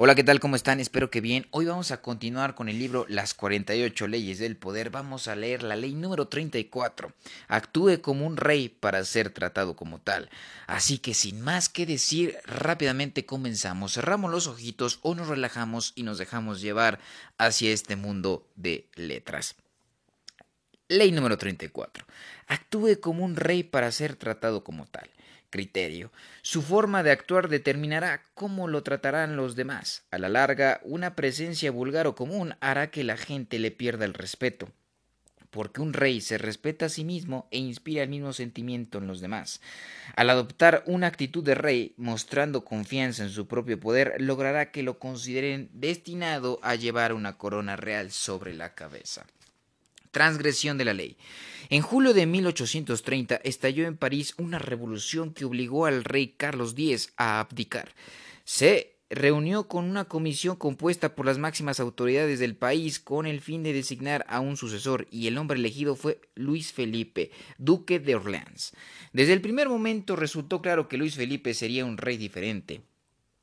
Hola, ¿qué tal? ¿Cómo están? Espero que bien. Hoy vamos a continuar con el libro Las 48 leyes del poder. Vamos a leer la ley número 34. Actúe como un rey para ser tratado como tal. Así que sin más que decir, rápidamente comenzamos. Cerramos los ojitos o nos relajamos y nos dejamos llevar hacia este mundo de letras. Ley número 34. Actúe como un rey para ser tratado como tal criterio. Su forma de actuar determinará cómo lo tratarán los demás. A la larga, una presencia vulgar o común hará que la gente le pierda el respeto porque un rey se respeta a sí mismo e inspira el mismo sentimiento en los demás. Al adoptar una actitud de rey, mostrando confianza en su propio poder, logrará que lo consideren destinado a llevar una corona real sobre la cabeza. Transgresión de la ley. En julio de 1830 estalló en París una revolución que obligó al rey Carlos X a abdicar. Se reunió con una comisión compuesta por las máximas autoridades del país con el fin de designar a un sucesor y el hombre elegido fue Luis Felipe, duque de Orleans. Desde el primer momento resultó claro que Luis Felipe sería un rey diferente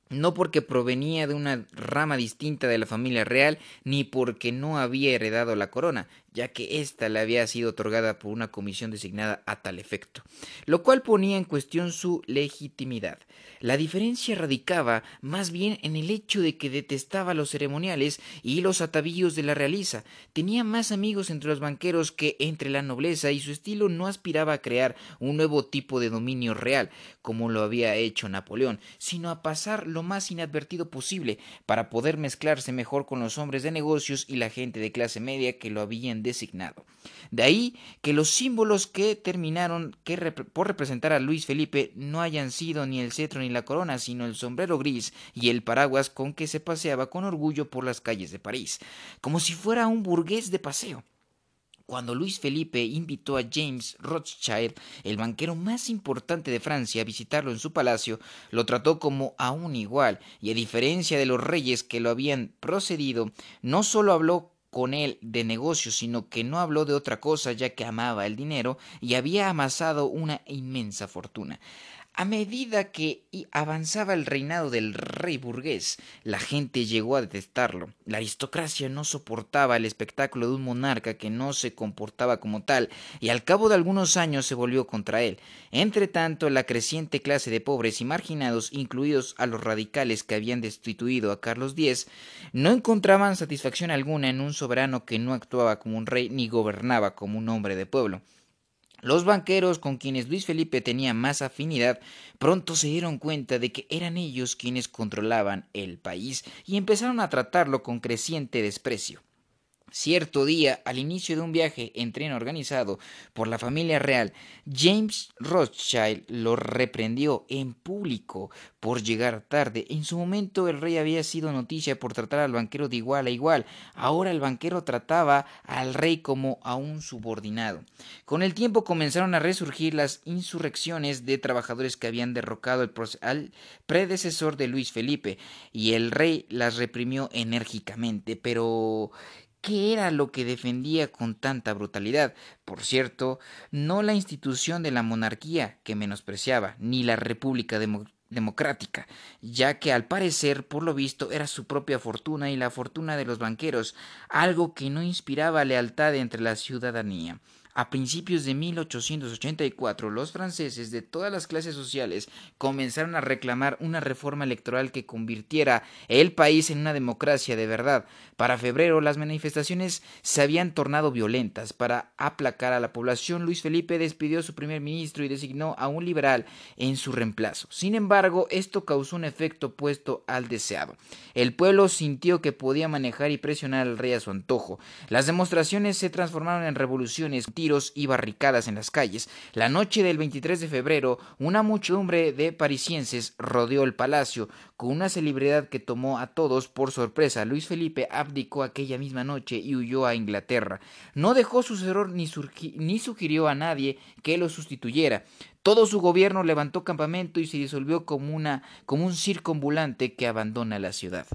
no porque provenía de una rama distinta de la familia real, ni porque no había heredado la corona, ya que ésta le había sido otorgada por una comisión designada a tal efecto, lo cual ponía en cuestión su legitimidad. La diferencia radicaba más bien en el hecho de que detestaba los ceremoniales y los atavíos de la realiza, tenía más amigos entre los banqueros que entre la nobleza y su estilo no aspiraba a crear un nuevo tipo de dominio real, como lo había hecho Napoleón, sino a pasar lo más inadvertido posible para poder mezclarse mejor con los hombres de negocios y la gente de clase media que lo habían designado. De ahí que los símbolos que terminaron por representar a Luis Felipe no hayan sido ni el cetro ni la corona, sino el sombrero gris y el paraguas con que se paseaba con orgullo por las calles de París, como si fuera un burgués de paseo. Cuando Luis Felipe invitó a James Rothschild, el banquero más importante de Francia, a visitarlo en su palacio, lo trató como a un igual, y a diferencia de los reyes que lo habían procedido, no solo habló con él de negocio, sino que no habló de otra cosa ya que amaba el dinero y había amasado una inmensa fortuna. A medida que avanzaba el reinado del rey burgués, la gente llegó a detestarlo. La aristocracia no soportaba el espectáculo de un monarca que no se comportaba como tal, y al cabo de algunos años se volvió contra él. Entre tanto, la creciente clase de pobres y marginados, incluidos a los radicales que habían destituido a Carlos X, no encontraban satisfacción alguna en un soberano que no actuaba como un rey ni gobernaba como un hombre de pueblo. Los banqueros con quienes Luis Felipe tenía más afinidad pronto se dieron cuenta de que eran ellos quienes controlaban el país y empezaron a tratarlo con creciente desprecio. Cierto día, al inicio de un viaje en tren organizado por la familia real, James Rothschild lo reprendió en público por llegar tarde. En su momento el rey había sido noticia por tratar al banquero de igual a igual. Ahora el banquero trataba al rey como a un subordinado. Con el tiempo comenzaron a resurgir las insurrecciones de trabajadores que habían derrocado al predecesor de Luis Felipe y el rey las reprimió enérgicamente. Pero ¿Qué era lo que defendía con tanta brutalidad? Por cierto, no la institución de la monarquía que menospreciaba, ni la república democrática, ya que al parecer, por lo visto, era su propia fortuna y la fortuna de los banqueros, algo que no inspiraba lealtad entre la ciudadanía. A principios de 1884, los franceses de todas las clases sociales comenzaron a reclamar una reforma electoral que convirtiera el país en una democracia de verdad. Para febrero, las manifestaciones se habían tornado violentas. Para aplacar a la población, Luis Felipe despidió a su primer ministro y designó a un liberal en su reemplazo. Sin embargo, esto causó un efecto opuesto al deseado. El pueblo sintió que podía manejar y presionar al rey a su antojo. Las demostraciones se transformaron en revoluciones y barricadas en las calles. La noche del 23 de febrero, una muchedumbre de parisienses rodeó el palacio con una celebridad que tomó a todos por sorpresa. Luis Felipe abdicó aquella misma noche y huyó a Inglaterra. No dejó sucesor ni, ni sugirió a nadie que lo sustituyera. Todo su gobierno levantó campamento y se disolvió como, una, como un circo ambulante que abandona la ciudad.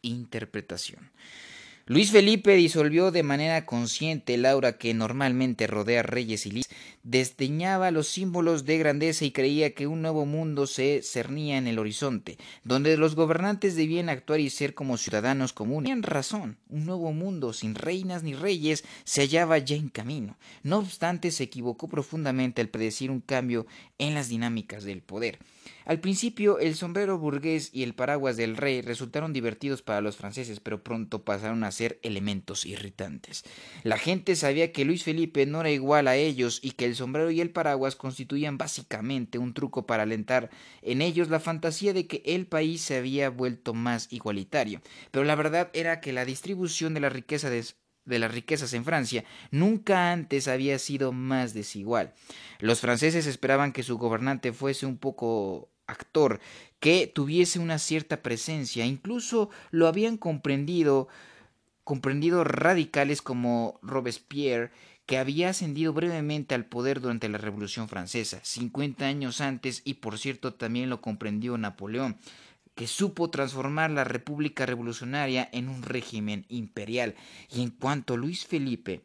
Interpretación. Luis Felipe disolvió de manera consciente el aura que normalmente rodea a reyes y líderes, desdeñaba los símbolos de grandeza y creía que un nuevo mundo se cernía en el horizonte, donde los gobernantes debían actuar y ser como ciudadanos comunes. Tenían razón, un nuevo mundo sin reinas ni reyes se hallaba ya en camino. No obstante, se equivocó profundamente al predecir un cambio en las dinámicas del poder. Al principio, el sombrero burgués y el paraguas del rey resultaron divertidos para los franceses, pero pronto pasaron a ser elementos irritantes. La gente sabía que Luis Felipe no era igual a ellos y que el sombrero y el paraguas constituían básicamente un truco para alentar en ellos la fantasía de que el país se había vuelto más igualitario. Pero la verdad era que la distribución de la riqueza de de las riquezas en Francia nunca antes había sido más desigual. Los franceses esperaban que su gobernante fuese un poco actor, que tuviese una cierta presencia, incluso lo habían comprendido comprendido radicales como Robespierre, que había ascendido brevemente al poder durante la Revolución Francesa, 50 años antes, y por cierto también lo comprendió Napoleón, que supo transformar la República Revolucionaria en un régimen imperial. Y en cuanto Luis Felipe,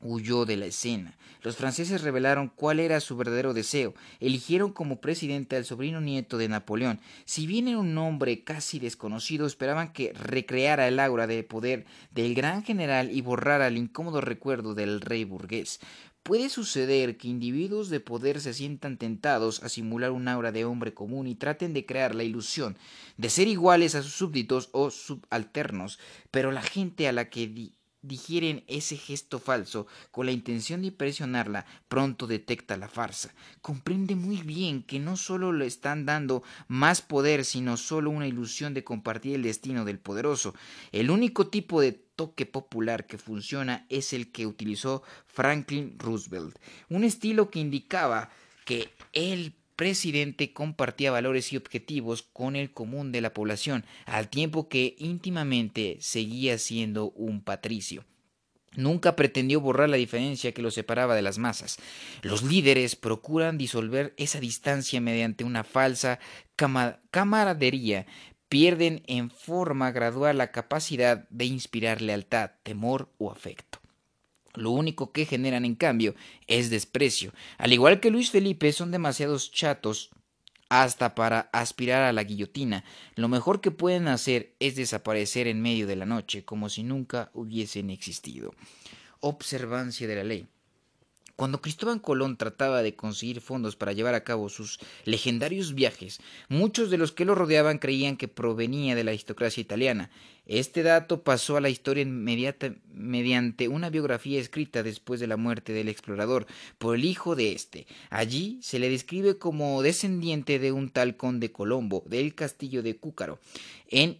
huyó de la escena. Los franceses revelaron cuál era su verdadero deseo. Eligieron como presidente al sobrino nieto de Napoleón. Si bien era un hombre casi desconocido, esperaban que recreara el aura de poder del gran general y borrara el incómodo recuerdo del rey burgués. Puede suceder que individuos de poder se sientan tentados a simular un aura de hombre común y traten de crear la ilusión de ser iguales a sus súbditos o subalternos, pero la gente a la que digieren ese gesto falso con la intención de impresionarla, pronto detecta la farsa. Comprende muy bien que no solo le están dando más poder, sino solo una ilusión de compartir el destino del poderoso. El único tipo de toque popular que funciona es el que utilizó Franklin Roosevelt, un estilo que indicaba que él presidente compartía valores y objetivos con el común de la población, al tiempo que íntimamente seguía siendo un patricio. Nunca pretendió borrar la diferencia que lo separaba de las masas. Los líderes procuran disolver esa distancia mediante una falsa camaradería. Pierden en forma gradual la capacidad de inspirar lealtad, temor o afecto. Lo único que generan, en cambio, es desprecio. Al igual que Luis Felipe, son demasiados chatos hasta para aspirar a la guillotina. Lo mejor que pueden hacer es desaparecer en medio de la noche, como si nunca hubiesen existido. Observancia de la ley. Cuando Cristóbal Colón trataba de conseguir fondos para llevar a cabo sus legendarios viajes, muchos de los que lo rodeaban creían que provenía de la aristocracia italiana. Este dato pasó a la historia mediante una biografía escrita después de la muerte del explorador por el hijo de este. Allí se le describe como descendiente de un tal conde Colombo del castillo de Cúcaro en,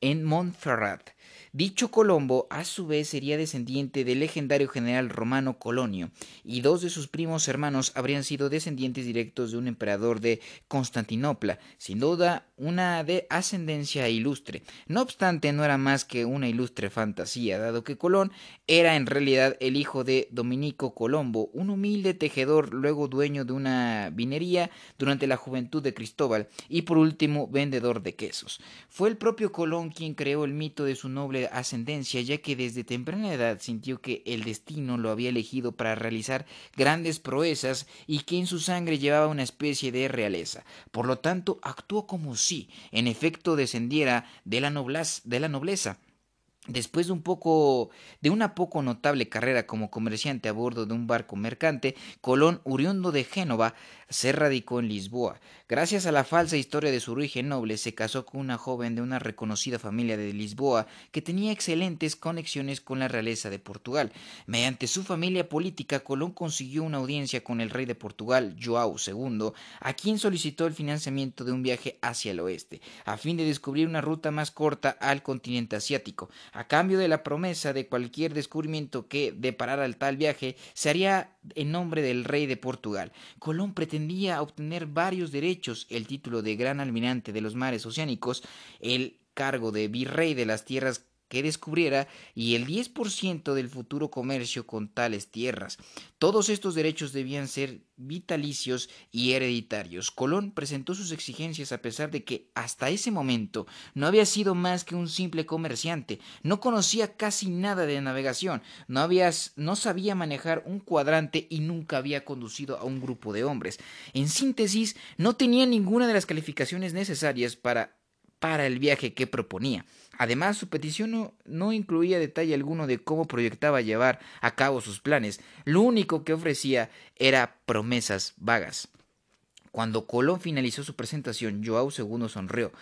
en Montferrat Dicho Colombo, a su vez, sería descendiente del legendario general romano Colonio, y dos de sus primos hermanos habrían sido descendientes directos de un emperador de Constantinopla, sin duda una de ascendencia ilustre. No obstante, no era más que una ilustre fantasía, dado que Colón era en realidad el hijo de Dominico Colombo, un humilde tejedor, luego dueño de una vinería durante la juventud de Cristóbal, y por último vendedor de quesos. Fue el propio Colón quien creó el mito de su noble ascendencia, ya que desde temprana edad sintió que el destino lo había elegido para realizar grandes proezas y que en su sangre llevaba una especie de realeza. Por lo tanto, actuó como si, en efecto, descendiera de la, de la nobleza. Después de un poco de una poco notable carrera como comerciante a bordo de un barco mercante, Colón, oriundo de Génova, se radicó en Lisboa. Gracias a la falsa historia de su origen noble, se casó con una joven de una reconocida familia de Lisboa que tenía excelentes conexiones con la realeza de Portugal. Mediante su familia política, Colón consiguió una audiencia con el rey de Portugal, João II, a quien solicitó el financiamiento de un viaje hacia el oeste, a fin de descubrir una ruta más corta al continente asiático. A cambio de la promesa de cualquier descubrimiento que deparara el tal viaje, se haría en nombre del rey de Portugal. Colón pretendía obtener varios derechos, el título de gran almirante de los mares oceánicos, el cargo de virrey de las tierras que descubriera y el 10% del futuro comercio con tales tierras. Todos estos derechos debían ser vitalicios y hereditarios. Colón presentó sus exigencias a pesar de que hasta ese momento no había sido más que un simple comerciante, no conocía casi nada de navegación, no, había, no sabía manejar un cuadrante y nunca había conducido a un grupo de hombres. En síntesis, no tenía ninguna de las calificaciones necesarias para para el viaje que proponía. Además, su petición no, incluía detalle alguno de cómo proyectaba llevar a cabo sus planes. Lo único que ofrecía era promesas vagas. Cuando Colón finalizó su presentación, Joao II sonrió.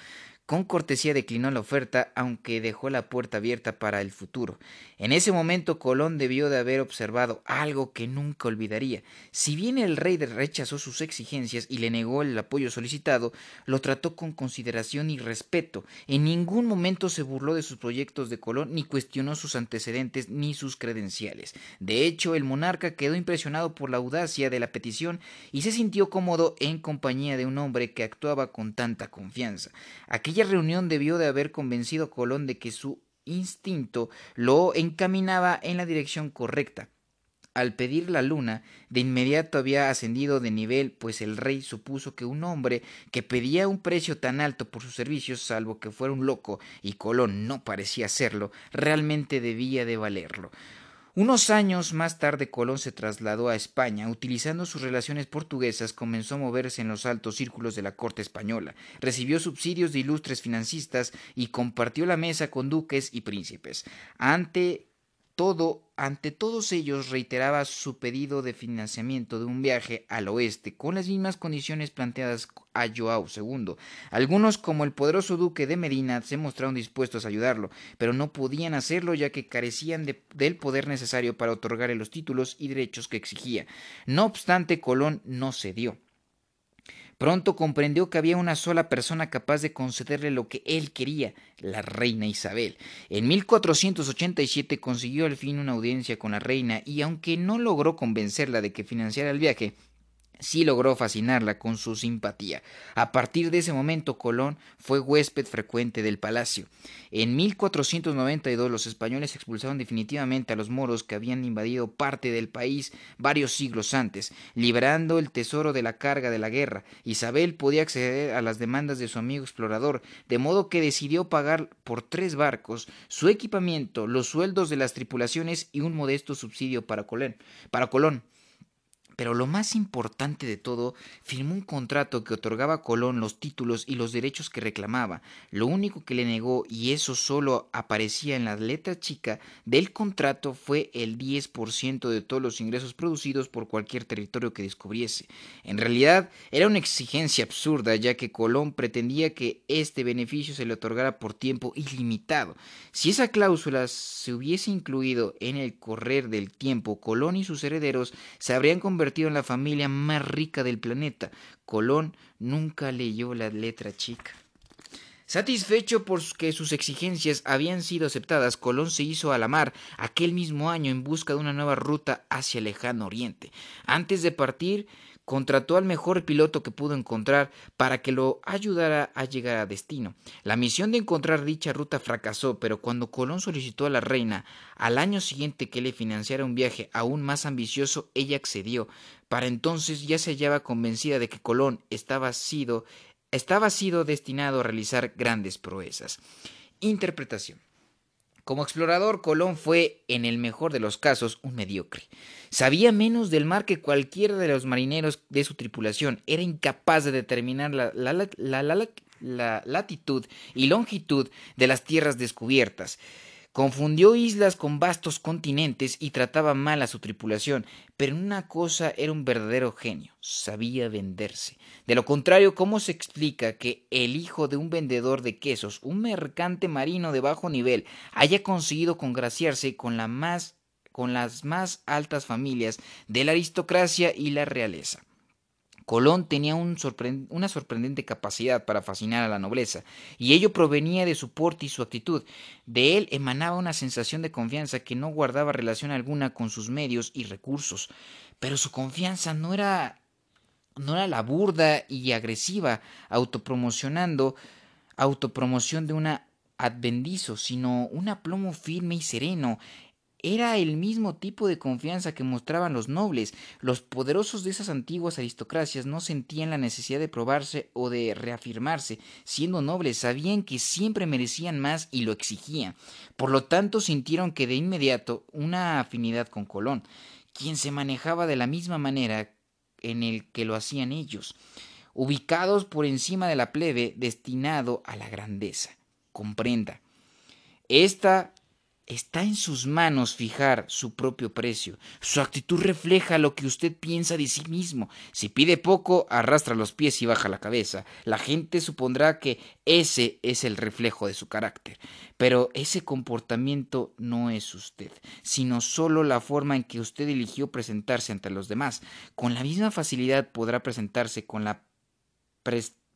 Con cortesía declinó la oferta, aunque dejó la puerta abierta para el futuro. En ese momento Colón debió de haber observado algo que nunca olvidaría. Si bien el rey rechazó sus exigencias y le negó el apoyo solicitado, lo trató con consideración y respeto. En ningún momento se burló de sus proyectos de Colón, ni cuestionó sus antecedentes ni sus credenciales. De hecho, el monarca quedó impresionado por la audacia de la petición y se sintió cómodo en compañía de un hombre que actuaba con tanta confianza. Aquella reunión debió de haber convencido a Colón de que su instinto lo encaminaba en la dirección correcta. Al pedir la luna, de inmediato había ascendido de nivel, pues el rey supuso que un hombre que pedía un precio tan alto por sus servicios, salvo que fuera un loco, y Colón no parecía serlo, realmente debía de valerlo. Unos años más tarde Colón se trasladó a España. Utilizando sus relaciones portuguesas comenzó a moverse en los altos círculos de la corte española. Recibió subsidios de ilustres financistas y compartió la mesa con duques y príncipes. Ante todo, ante todos ellos reiteraba su pedido de financiamiento de un viaje al oeste con las mismas condiciones planteadas a Joao II. Algunos, como el poderoso duque de Medina, se mostraron dispuestos a ayudarlo, pero no podían hacerlo ya que carecían del poder necesario para otorgarle los títulos y derechos que exigía. No obstante, Colón no cedió. Pronto comprendió que había una sola persona capaz de concederle lo que él quería, la reina Isabel. En 1487 consiguió al fin una audiencia con la reina y aunque no logró convencerla de que financiara el viaje, sí logró fascinarla con su simpatía. A partir de ese momento Colón fue huésped frecuente del palacio. En 1492 los españoles expulsaron definitivamente a los moros que habían invadido parte del país varios siglos antes, liberando el tesoro de la carga de la guerra. Isabel podía acceder a las demandas de su amigo explorador, de modo que decidió pagar por tres barcos su equipamiento, los sueldos de las tripulaciones y un modesto subsidio para Colón. Para Colón. Pero lo más importante de todo, firmó un contrato que otorgaba a Colón los títulos y los derechos que reclamaba. Lo único que le negó, y eso solo aparecía en la letra chica del contrato, fue el 10% de todos los ingresos producidos por cualquier territorio que descubriese. En realidad, era una exigencia absurda, ya que Colón pretendía que este beneficio se le otorgara por tiempo ilimitado. Si esa cláusula se hubiese incluido en el correr del tiempo, Colón y sus herederos se habrían en la familia más rica del planeta. Colón nunca leyó la letra chica. Satisfecho por que sus exigencias habían sido aceptadas, Colón se hizo a la mar aquel mismo año en busca de una nueva ruta hacia el lejano oriente. Antes de partir, contrató al mejor piloto que pudo encontrar para que lo ayudara a llegar a destino. La misión de encontrar dicha ruta fracasó, pero cuando Colón solicitó a la reina al año siguiente que le financiara un viaje aún más ambicioso, ella accedió. Para entonces ya se hallaba convencida de que Colón estaba sido, estaba sido destinado a realizar grandes proezas. Interpretación. Como explorador, Colón fue, en el mejor de los casos, un mediocre. Sabía menos del mar que cualquiera de los marineros de su tripulación. Era incapaz de determinar la, la latitud y longitud de las tierras descubiertas. Confundió islas con vastos continentes y trataba mal a su tripulación, pero en una cosa era un verdadero genio, sabía venderse. De lo contrario, ¿cómo se explica que el hijo de un vendedor de quesos, un mercante marino de bajo nivel, haya conseguido congraciarse con la más con las más altas familias de la aristocracia y la realeza? Colón tenía una sorprendente capacidad para fascinar a la nobleza, y ello provenía de su porte y su actitud. De él emanaba una sensación de confianza que no guardaba relación alguna con sus medios y recursos. Pero su confianza no era no era la burda y agresiva autopromocionando autopromoción de una advendizo, sino un aplomo firme y sereno. Era el mismo tipo de confianza que mostraban los nobles. Los poderosos de esas antiguas aristocracias no sentían la necesidad de probarse o de reafirmarse. Siendo nobles, sabían que siempre merecían más y lo exigían. Por lo tanto, sintieron que de inmediato una afinidad con Colón, quien se manejaba de la misma manera en el que lo hacían ellos, ubicados por encima de la plebe, destinado a la grandeza. Comprenda. Esta Está en sus manos fijar su propio precio. Su actitud refleja lo que usted piensa de sí mismo. Si pide poco, arrastra los pies y baja la cabeza. La gente supondrá que ese es el reflejo de su carácter. Pero ese comportamiento no es usted, sino solo la forma en que usted eligió presentarse ante los demás. Con la misma facilidad podrá presentarse con la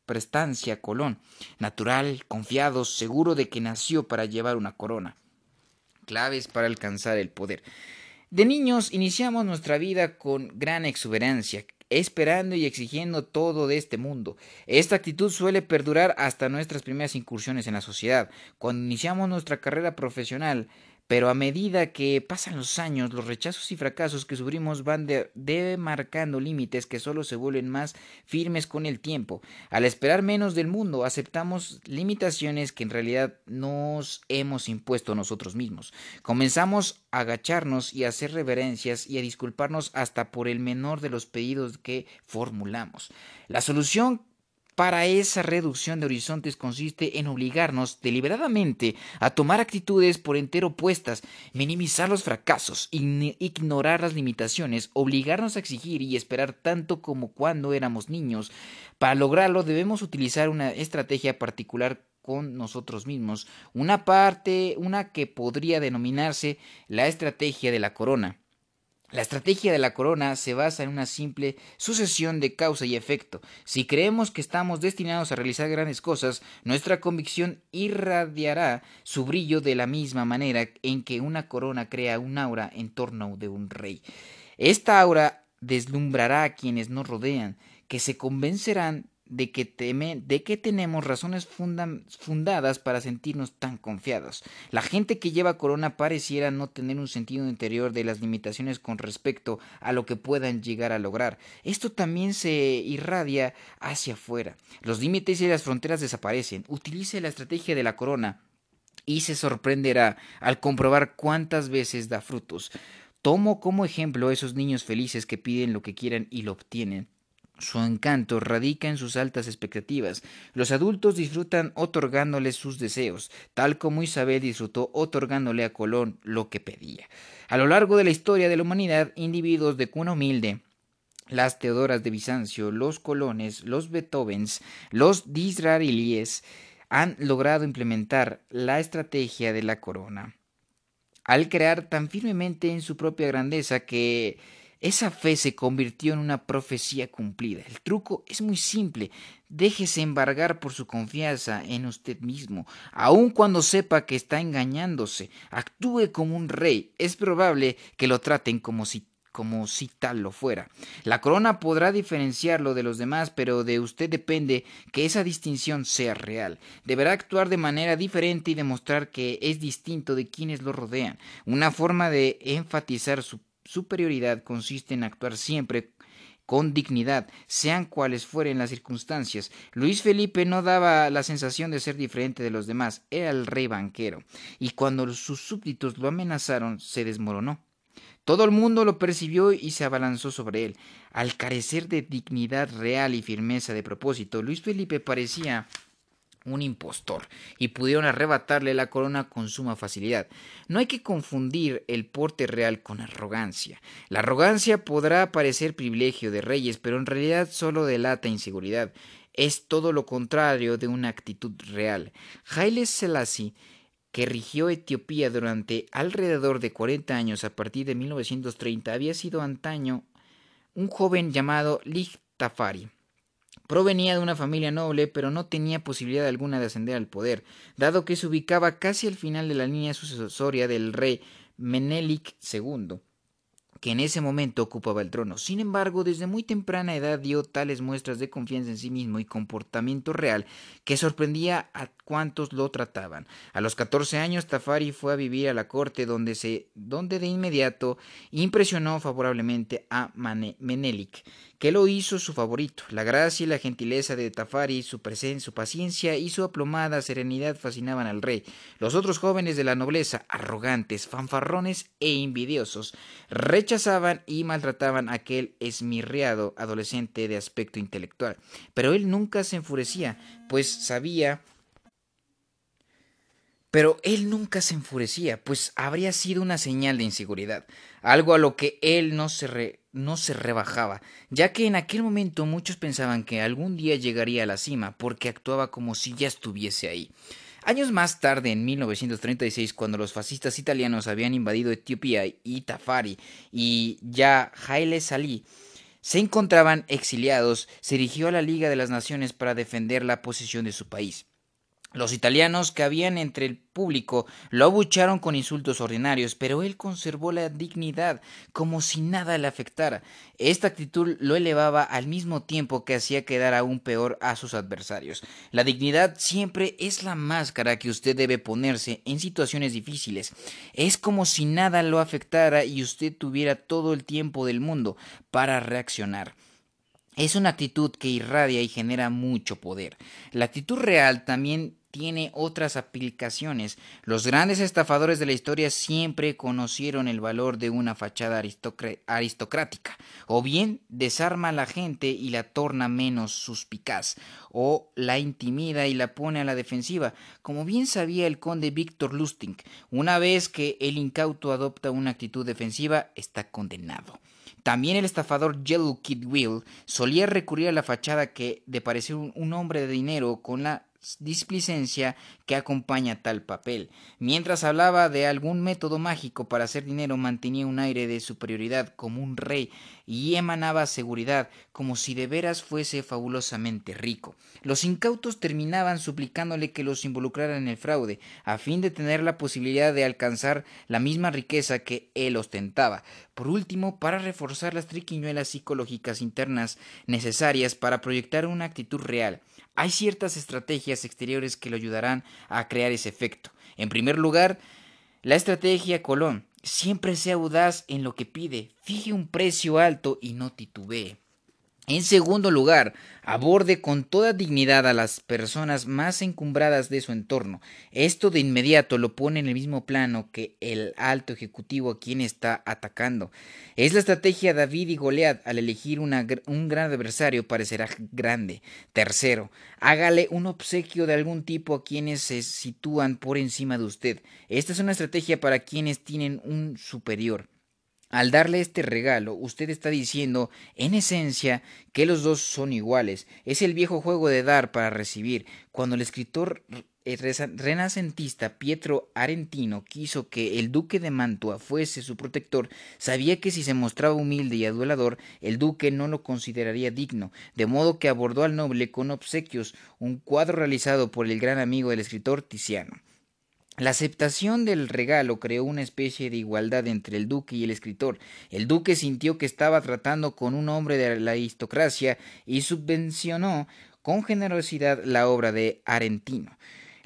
prestancia Colón, natural, confiado, seguro de que nació para llevar una corona claves para alcanzar el poder. De niños iniciamos nuestra vida con gran exuberancia, esperando y exigiendo todo de este mundo. Esta actitud suele perdurar hasta nuestras primeras incursiones en la sociedad. Cuando iniciamos nuestra carrera profesional, pero a medida que pasan los años, los rechazos y fracasos que sufrimos van demarcando límites que solo se vuelven más firmes con el tiempo. Al esperar menos del mundo, aceptamos limitaciones que en realidad nos hemos impuesto nosotros mismos. Comenzamos a agacharnos y a hacer reverencias y a disculparnos hasta por el menor de los pedidos que formulamos. La solución para esa reducción de horizontes consiste en obligarnos deliberadamente a tomar actitudes por entero opuestas, minimizar los fracasos, ignorar las limitaciones, obligarnos a exigir y esperar tanto como cuando éramos niños. Para lograrlo debemos utilizar una estrategia particular con nosotros mismos, una parte, una que podría denominarse la estrategia de la corona. La estrategia de la corona se basa en una simple sucesión de causa y efecto. Si creemos que estamos destinados a realizar grandes cosas, nuestra convicción irradiará su brillo de la misma manera en que una corona crea un aura en torno de un rey. Esta aura deslumbrará a quienes nos rodean, que se convencerán de que, teme, de que tenemos razones fundadas para sentirnos tan confiados. La gente que lleva corona pareciera no tener un sentido interior de las limitaciones con respecto a lo que puedan llegar a lograr. Esto también se irradia hacia afuera. Los límites y las fronteras desaparecen. Utilice la estrategia de la corona y se sorprenderá al comprobar cuántas veces da frutos. Tomo como ejemplo esos niños felices que piden lo que quieran y lo obtienen. Su encanto radica en sus altas expectativas. Los adultos disfrutan otorgándole sus deseos, tal como Isabel disfrutó otorgándole a Colón lo que pedía. A lo largo de la historia de la humanidad, individuos de cuna humilde, las Teodoras de Bizancio, los Colones, los Beethovens, los Disraelies, han logrado implementar la estrategia de la corona, al crear tan firmemente en su propia grandeza que esa fe se convirtió en una profecía cumplida. El truco es muy simple. Déjese embargar por su confianza en usted mismo, aun cuando sepa que está engañándose. Actúe como un rey. Es probable que lo traten como si como si tal lo fuera. La corona podrá diferenciarlo de los demás, pero de usted depende que esa distinción sea real. Deberá actuar de manera diferente y demostrar que es distinto de quienes lo rodean. Una forma de enfatizar su superioridad consiste en actuar siempre con dignidad, sean cuales fueren las circunstancias. Luis Felipe no daba la sensación de ser diferente de los demás, era el rey banquero, y cuando sus súbditos lo amenazaron, se desmoronó. Todo el mundo lo percibió y se abalanzó sobre él. Al carecer de dignidad real y firmeza de propósito, Luis Felipe parecía un impostor, y pudieron arrebatarle la corona con suma facilidad. No hay que confundir el porte real con arrogancia. La arrogancia podrá parecer privilegio de reyes, pero en realidad solo delata inseguridad. Es todo lo contrario de una actitud real. Haile Selassie que rigió Etiopía durante alrededor de 40 años a partir de 1930, había sido antaño un joven llamado Lig Tafari Provenía de una familia noble, pero no tenía posibilidad alguna de ascender al poder, dado que se ubicaba casi al final de la línea sucesoria del rey Menelik II, que en ese momento ocupaba el trono. Sin embargo, desde muy temprana edad dio tales muestras de confianza en sí mismo y comportamiento real que sorprendía a cuantos lo trataban. A los 14 años, Tafari fue a vivir a la corte donde, se, donde de inmediato impresionó favorablemente a Menelik, que lo hizo su favorito. La gracia y la gentileza de Tafari, su presencia, su paciencia y su aplomada serenidad fascinaban al rey. Los otros jóvenes de la nobleza, arrogantes, fanfarrones e envidiosos, rechazaban y maltrataban a aquel esmirriado adolescente de aspecto intelectual. Pero él nunca se enfurecía, pues sabía pero él nunca se enfurecía, pues habría sido una señal de inseguridad, algo a lo que él no se, no se rebajaba, ya que en aquel momento muchos pensaban que algún día llegaría a la cima, porque actuaba como si ya estuviese ahí. Años más tarde, en 1936, cuando los fascistas italianos habían invadido Etiopía y Tafari y ya Haile Salí se encontraban exiliados, se dirigió a la Liga de las Naciones para defender la posición de su país. Los italianos que habían entre el público lo abucharon con insultos ordinarios, pero él conservó la dignidad como si nada le afectara. Esta actitud lo elevaba al mismo tiempo que hacía quedar aún peor a sus adversarios. La dignidad siempre es la máscara que usted debe ponerse en situaciones difíciles. Es como si nada lo afectara y usted tuviera todo el tiempo del mundo para reaccionar. Es una actitud que irradia y genera mucho poder. La actitud real también tiene otras aplicaciones. Los grandes estafadores de la historia siempre conocieron el valor de una fachada aristocrática. O bien desarma a la gente y la torna menos suspicaz, o la intimida y la pone a la defensiva, como bien sabía el conde Víctor Lustig. Una vez que el incauto adopta una actitud defensiva, está condenado. También el estafador Yellow Kid Will solía recurrir a la fachada que de parecer un hombre de dinero con la displicencia que acompaña tal papel. Mientras hablaba de algún método mágico para hacer dinero, mantenía un aire de superioridad como un rey y emanaba seguridad como si de veras fuese fabulosamente rico. Los incautos terminaban suplicándole que los involucrara en el fraude, a fin de tener la posibilidad de alcanzar la misma riqueza que él ostentaba. Por último, para reforzar las triquiñuelas psicológicas internas necesarias para proyectar una actitud real. Hay ciertas estrategias exteriores que lo ayudarán a crear ese efecto. En primer lugar, la estrategia Colón. Siempre sea audaz en lo que pide, fije un precio alto y no titubee. En segundo lugar, aborde con toda dignidad a las personas más encumbradas de su entorno. Esto de inmediato lo pone en el mismo plano que el alto ejecutivo a quien está atacando. Es la estrategia David y Goliat al elegir un gran adversario parecerá grande. Tercero, hágale un obsequio de algún tipo a quienes se sitúan por encima de usted. Esta es una estrategia para quienes tienen un superior. Al darle este regalo, usted está diciendo, en esencia, que los dos son iguales. Es el viejo juego de dar para recibir. Cuando el escritor renacentista Pietro Arentino quiso que el duque de Mantua fuese su protector, sabía que si se mostraba humilde y adulador, el duque no lo consideraría digno, de modo que abordó al noble con obsequios un cuadro realizado por el gran amigo del escritor Tiziano. La aceptación del regalo creó una especie de igualdad entre el duque y el escritor. El duque sintió que estaba tratando con un hombre de la aristocracia y subvencionó con generosidad la obra de Arentino.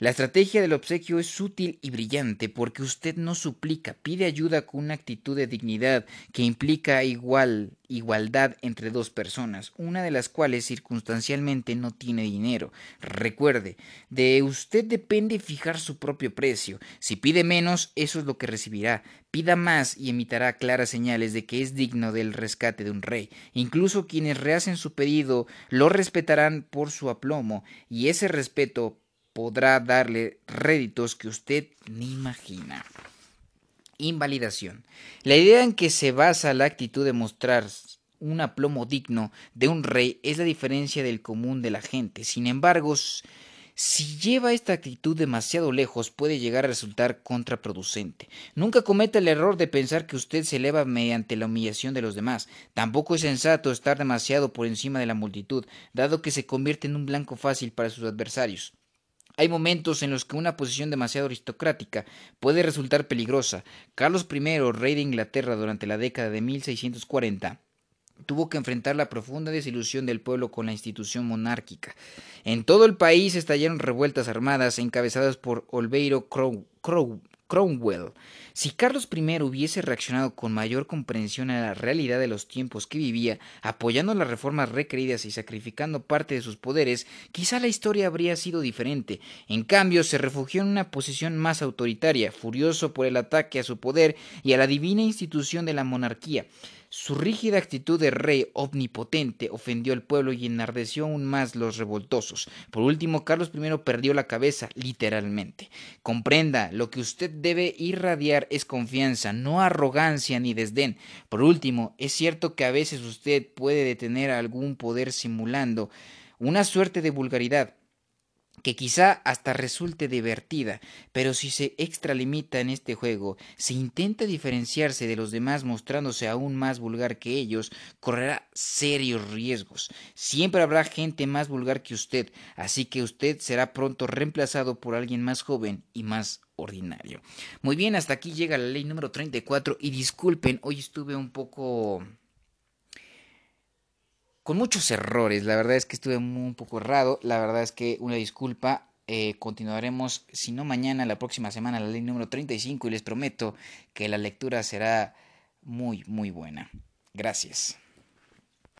La estrategia del obsequio es sutil y brillante porque usted no suplica, pide ayuda con una actitud de dignidad que implica igual, igualdad entre dos personas, una de las cuales circunstancialmente no tiene dinero. Recuerde, de usted depende fijar su propio precio. Si pide menos, eso es lo que recibirá. Pida más y emitará claras señales de que es digno del rescate de un rey. Incluso quienes rehacen su pedido lo respetarán por su aplomo, y ese respeto podrá darle réditos que usted ni imagina. Invalidación. La idea en que se basa la actitud de mostrar un aplomo digno de un rey es la diferencia del común de la gente. Sin embargo, si lleva esta actitud demasiado lejos puede llegar a resultar contraproducente. Nunca cometa el error de pensar que usted se eleva mediante la humillación de los demás. Tampoco es sensato estar demasiado por encima de la multitud, dado que se convierte en un blanco fácil para sus adversarios. Hay momentos en los que una posición demasiado aristocrática puede resultar peligrosa. Carlos I, rey de Inglaterra durante la década de 1640, tuvo que enfrentar la profunda desilusión del pueblo con la institución monárquica. En todo el país estallaron revueltas armadas encabezadas por Olveiro Cromwell. Si Carlos I hubiese reaccionado con mayor comprensión a la realidad de los tiempos que vivía, apoyando las reformas requeridas y sacrificando parte de sus poderes, quizá la historia habría sido diferente. En cambio, se refugió en una posición más autoritaria, furioso por el ataque a su poder y a la divina institución de la monarquía. Su rígida actitud de rey omnipotente ofendió al pueblo y enardeció aún más los revoltosos. Por último, Carlos I perdió la cabeza, literalmente. Comprenda, lo que usted debe irradiar es confianza, no arrogancia ni desdén. Por último, es cierto que a veces usted puede detener algún poder simulando una suerte de vulgaridad, que quizá hasta resulte divertida, pero si se extralimita en este juego, si intenta diferenciarse de los demás mostrándose aún más vulgar que ellos, correrá serios riesgos. Siempre habrá gente más vulgar que usted, así que usted será pronto reemplazado por alguien más joven y más ordinario. Muy bien, hasta aquí llega la ley número 34 y disculpen, hoy estuve un poco con muchos errores. La verdad es que estuve un poco errado. La verdad es que una disculpa. Eh, continuaremos, si no mañana, la próxima semana, la ley número 35 y les prometo que la lectura será muy, muy buena. Gracias.